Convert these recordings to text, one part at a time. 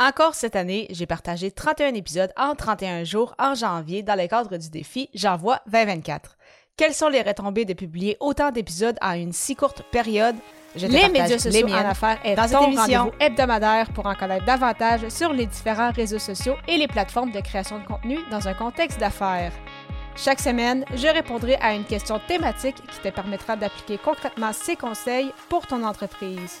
Encore cette année, j'ai partagé 31 épisodes en 31 jours en janvier dans le cadre du défi J'envoie 2024. Quelles sont les retombées de publier autant d'épisodes en une si courte période? Je les médias sociaux en affaires est dans ton émission hebdomadaire pour en connaître davantage sur les différents réseaux sociaux et les plateformes de création de contenu dans un contexte d'affaires. Chaque semaine, je répondrai à une question thématique qui te permettra d'appliquer concrètement ces conseils pour ton entreprise.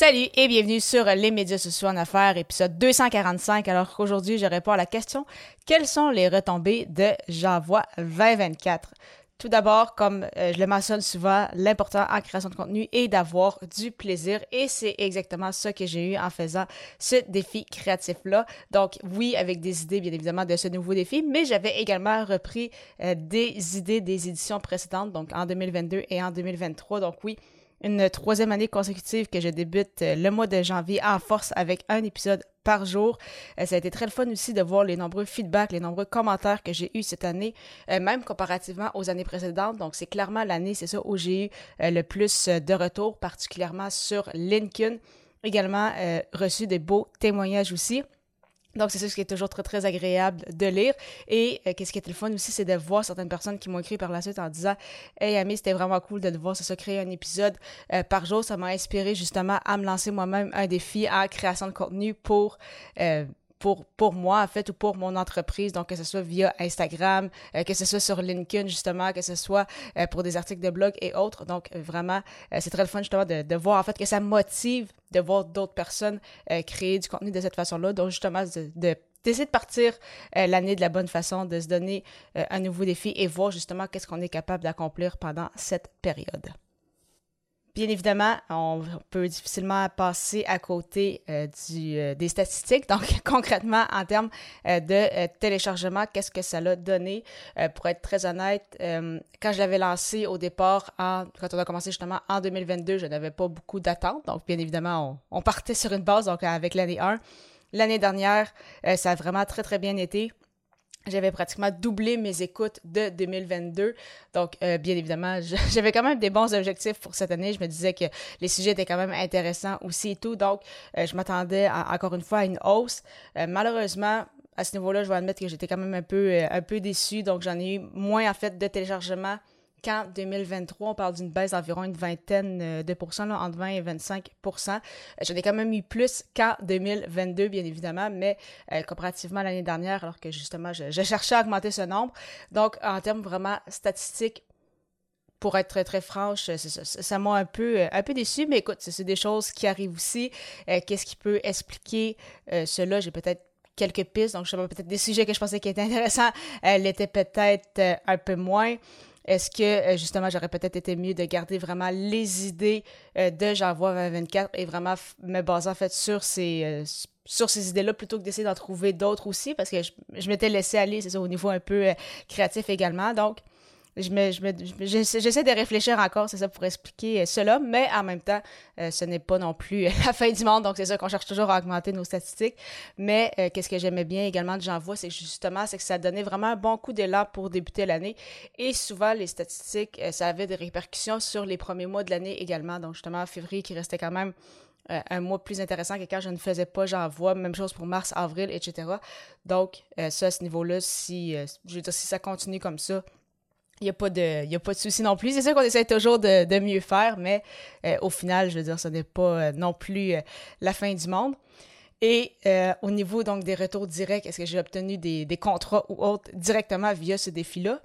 Salut et bienvenue sur les médias sociaux en affaires, épisode 245. Alors qu'aujourd'hui, je réponds à la question quelles sont les retombées de J'envoie 2024 Tout d'abord, comme euh, je le mentionne souvent, l'important en création de contenu est d'avoir du plaisir et c'est exactement ça que j'ai eu en faisant ce défi créatif-là. Donc oui, avec des idées bien évidemment de ce nouveau défi, mais j'avais également repris euh, des idées des éditions précédentes, donc en 2022 et en 2023. Donc oui, une troisième année consécutive que je débute euh, le mois de janvier en force avec un épisode par jour. Euh, ça a été très le fun aussi de voir les nombreux feedbacks, les nombreux commentaires que j'ai eus cette année, euh, même comparativement aux années précédentes. Donc, c'est clairement l'année, c'est ça, où j'ai eu le plus de retours, particulièrement sur LinkedIn. Également reçu des beaux témoignages aussi. Donc, c'est ça ce qui est toujours très, très agréable de lire. Et euh, qu'est-ce qui est le fun aussi, c'est de voir certaines personnes qui m'ont écrit par la suite en disant Hey, Ami, c'était vraiment cool de te voir, ça se créer un épisode euh, par jour. Ça m'a inspiré justement à me lancer moi-même un défi en création de contenu pour euh, pour, pour moi, en fait, ou pour mon entreprise, donc que ce soit via Instagram, euh, que ce soit sur LinkedIn, justement, que ce soit euh, pour des articles de blog et autres. Donc, vraiment, euh, c'est très le fun, justement, de, de, voir, en fait, que ça motive de voir d'autres personnes créer du contenu de cette façon-là. Donc, justement, de, de d'essayer de partir l'année de la bonne façon, de se donner un nouveau défi et voir justement qu'est-ce qu'on est capable d'accomplir pendant cette période. Bien évidemment, on peut difficilement passer à côté euh, euh, des statistiques. Donc, concrètement, en termes euh, de téléchargement, qu'est-ce que ça l'a donné? pour être très honnête, quand je l'avais lancé au départ, quand on a commencé justement en 2022, je n'avais pas beaucoup d'attentes. Donc, bien évidemment, on, on, partait sur une base, donc avec l'année 1. L'année dernière, ça a vraiment très, très bien été j'avais pratiquement doublé mes écoutes de 2022. Donc, euh, bien évidemment, j'avais quand même des bons objectifs pour cette année. Je me disais que les sujets étaient quand même intéressants aussi et tout. Donc, euh, je m'attendais encore une fois à une hausse. Euh, malheureusement, à ce niveau-là, je vais admettre que j'étais quand même un peu, un peu déçue. Donc, j'en ai eu moins, en fait, de téléchargements qu'en 2023, on parle d'une baisse d'environ une vingtaine euh, de pourcents, là, entre 20 et 25 euh, J'en ai quand même eu plus qu'en 2022, bien évidemment, mais euh, comparativement à l'année dernière, alors que justement, je, cherchais à augmenter ce nombre. Donc, en termes vraiment statistiques, pour être très franche, ça m'a un peu un peu déçu, mais écoute, c'est des choses qui arrivent aussi. Qu'est-ce qui peut expliquer cela? J'ai peut-être quelques pistes, donc je sais pas peut-être des sujets que je pensais qui étaient intéressants, était peut-être un peu moins. Est-ce que euh, justement j'aurais peut-être été mieux de garder vraiment les idées euh, de J'envoie 2024 et vraiment me baser en fait sur ces, euh, sur ces idées-là plutôt que d'essayer d'en trouver d'autres aussi? Parce que je, je m'étais laissé aller, c'est ça, au niveau un peu créatif également. Donc, j'essaie de réfléchir encore, c'est ça, pour expliquer euh, cela, mais en même temps, euh, ce n'est pas non plus la fin du monde, donc c'est ça qu'on cherche toujours à augmenter nos statistiques. Mais euh, qu'est-ce que j'aimais bien également de J'envoie, c'est justement, c'est que ça donnait vraiment un bon coup d'élan pour débuter l'année. Et souvent, les statistiques, ça avait des répercussions sur les premiers mois de l'année également. Donc justement, février qui restait quand même un mois plus intéressant que quand je ne faisais pas j'envoie même chose pour mars avril etc donc ça à ce niveau là si je veux dire si ça continue comme ça il n'y a pas de, y a pas de souci non plus. C'est sûr qu'on essaie toujours de, de mieux faire, mais euh, au final, je veux dire, ce n'est pas euh, non plus euh, la fin du monde. Et au niveau donc des retours directs, est-ce que j'ai obtenu des, des, contrats ou autres directement via ce défi-là?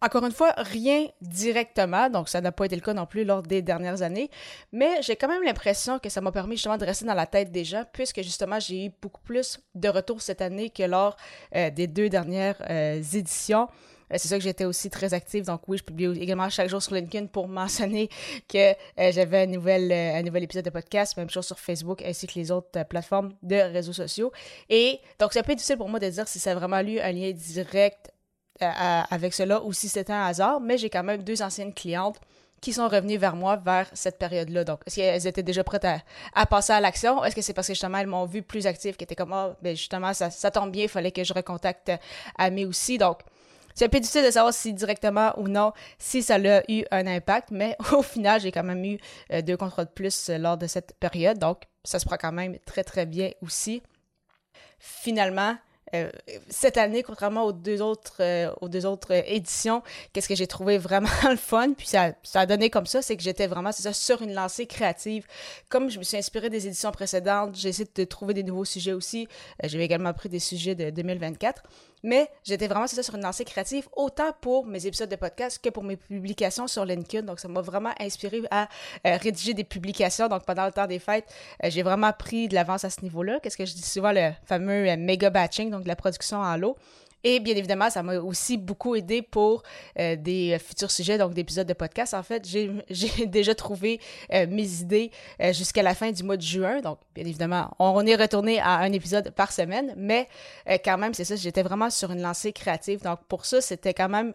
encore une fois, rien directement, donc ça n'a pas été le cas non plus lors des dernières années, mais j'ai quand même l'impression que ça m'a permis justement de rester dans la tête des gens, puisque justement j'ai eu beaucoup plus de retours cette année que lors des deux dernières éditions. C'est ça que j'étais aussi très active. Donc oui, je publie également chaque jour sur LinkedIn pour mentionner que j'avais un nouvel, un nouvel épisode de podcast, même chose sur Facebook ainsi que les autres plateformes de réseaux sociaux. Et donc c'est un peu difficile pour moi de dire si ça a vraiment eu un lien direct avec cela ou si c'était un hasard, mais j'ai quand même deux anciennes clientes qui sont revenues vers moi vers cette période-là. Donc, est-ce qu'elles étaient déjà prêtes à, passer à l'action? Est-ce que c'est parce que justement, elles m'ont vu plus active, qui étaient comme, ah, ben justement, ça, ça tombe bien, il fallait que je recontacte Amé aussi? Donc, c'est un peu difficile de savoir si directement ou non, si ça a eu un impact, mais au final, j'ai quand même eu euh, deux contrats de plus euh, lors de cette période. Donc, ça se prend quand même très, très bien aussi. Finalement, euh, cette année, contrairement aux deux autres, aux deux autres éditions, qu'est-ce que j'ai trouvé vraiment le fun, puis ça, ça a donné comme ça, c'est que j'étais vraiment, c'est ça, sur une lancée créative. Comme je me suis inspirée des éditions précédentes, j'ai essayé de trouver des nouveaux sujets aussi. J'avais également pris des sujets de 2024. Mais j'étais vraiment, sur une lancée créative, autant pour mes épisodes de podcast que pour mes publications sur LinkedIn. Donc, ça m'a vraiment inspiré à euh, rédiger des publications. Donc, pendant le temps des fêtes, euh, j'ai vraiment pris de l'avance à ce niveau-là. Qu'est-ce que je dis souvent, le fameux euh, méga batching, donc la production en lot. Et bien évidemment, ça m'a aussi beaucoup aidé pour euh, des futurs sujets, donc d'épisodes de podcast. En fait, j'ai déjà trouvé euh, mes idées euh, jusqu'à la fin du mois de juin. Donc, bien évidemment, on, est retourné à un épisode par semaine, mais quand même, c'est ça, j'étais vraiment sur une lancée créative. Donc, pour ça, c'était quand même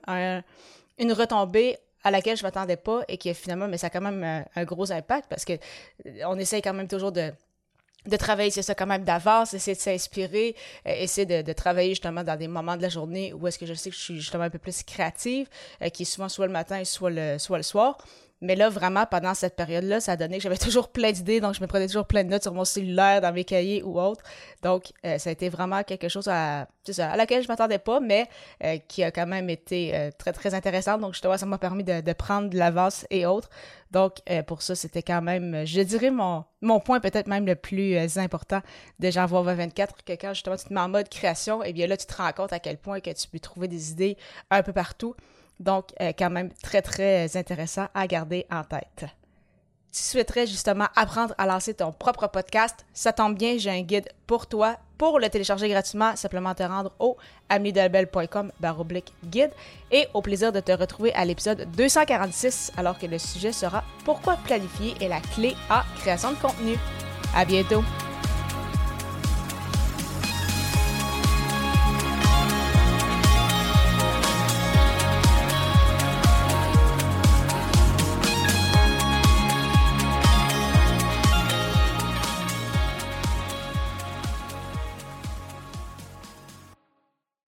une retombée à laquelle je m'attendais pas et qui finalement, mais ça a quand même un, un gros impact parce que on essaye quand même toujours de de travailler c'est ça quand même d'avance, essayer de s'inspirer, euh, essayer de, travailler justement dans des moments de la journée où est-ce que je sais que je suis justement un peu plus créative, euh, qui est souvent soit le matin, soit le soir. Mais là, vraiment, pendant cette période-là, ça donné que j'avais toujours plein d'idées, donc je me prenais toujours plein de notes sur mon cellulaire, dans mes cahiers ou autre. Donc, euh, ça a été vraiment quelque chose à, à laquelle je m'attendais pas, mais euh, qui a quand même été euh, très, très intéressant. Donc, justement, ça m'a permis de, prendre de l'avance et autres. Donc, pour ça, c'était quand même, je dirais, mon, point peut-être même le plus important de Janvier 2024, que quand justement tu te mets en mode création, et eh bien là, tu te rends compte à quel point que tu peux trouver des idées un peu partout. Donc, euh, quand même très, très intéressant à garder en tête. Si tu souhaiterais justement apprendre à lancer ton propre podcast, ça tombe bien, j'ai un guide pour toi. Pour le télécharger gratuitement, simplement te rendre au amnidelbel.com baroblique guide et au plaisir de te retrouver à l'épisode 246 alors que le sujet sera Pourquoi planifier est la clé à création de contenu. À bientôt!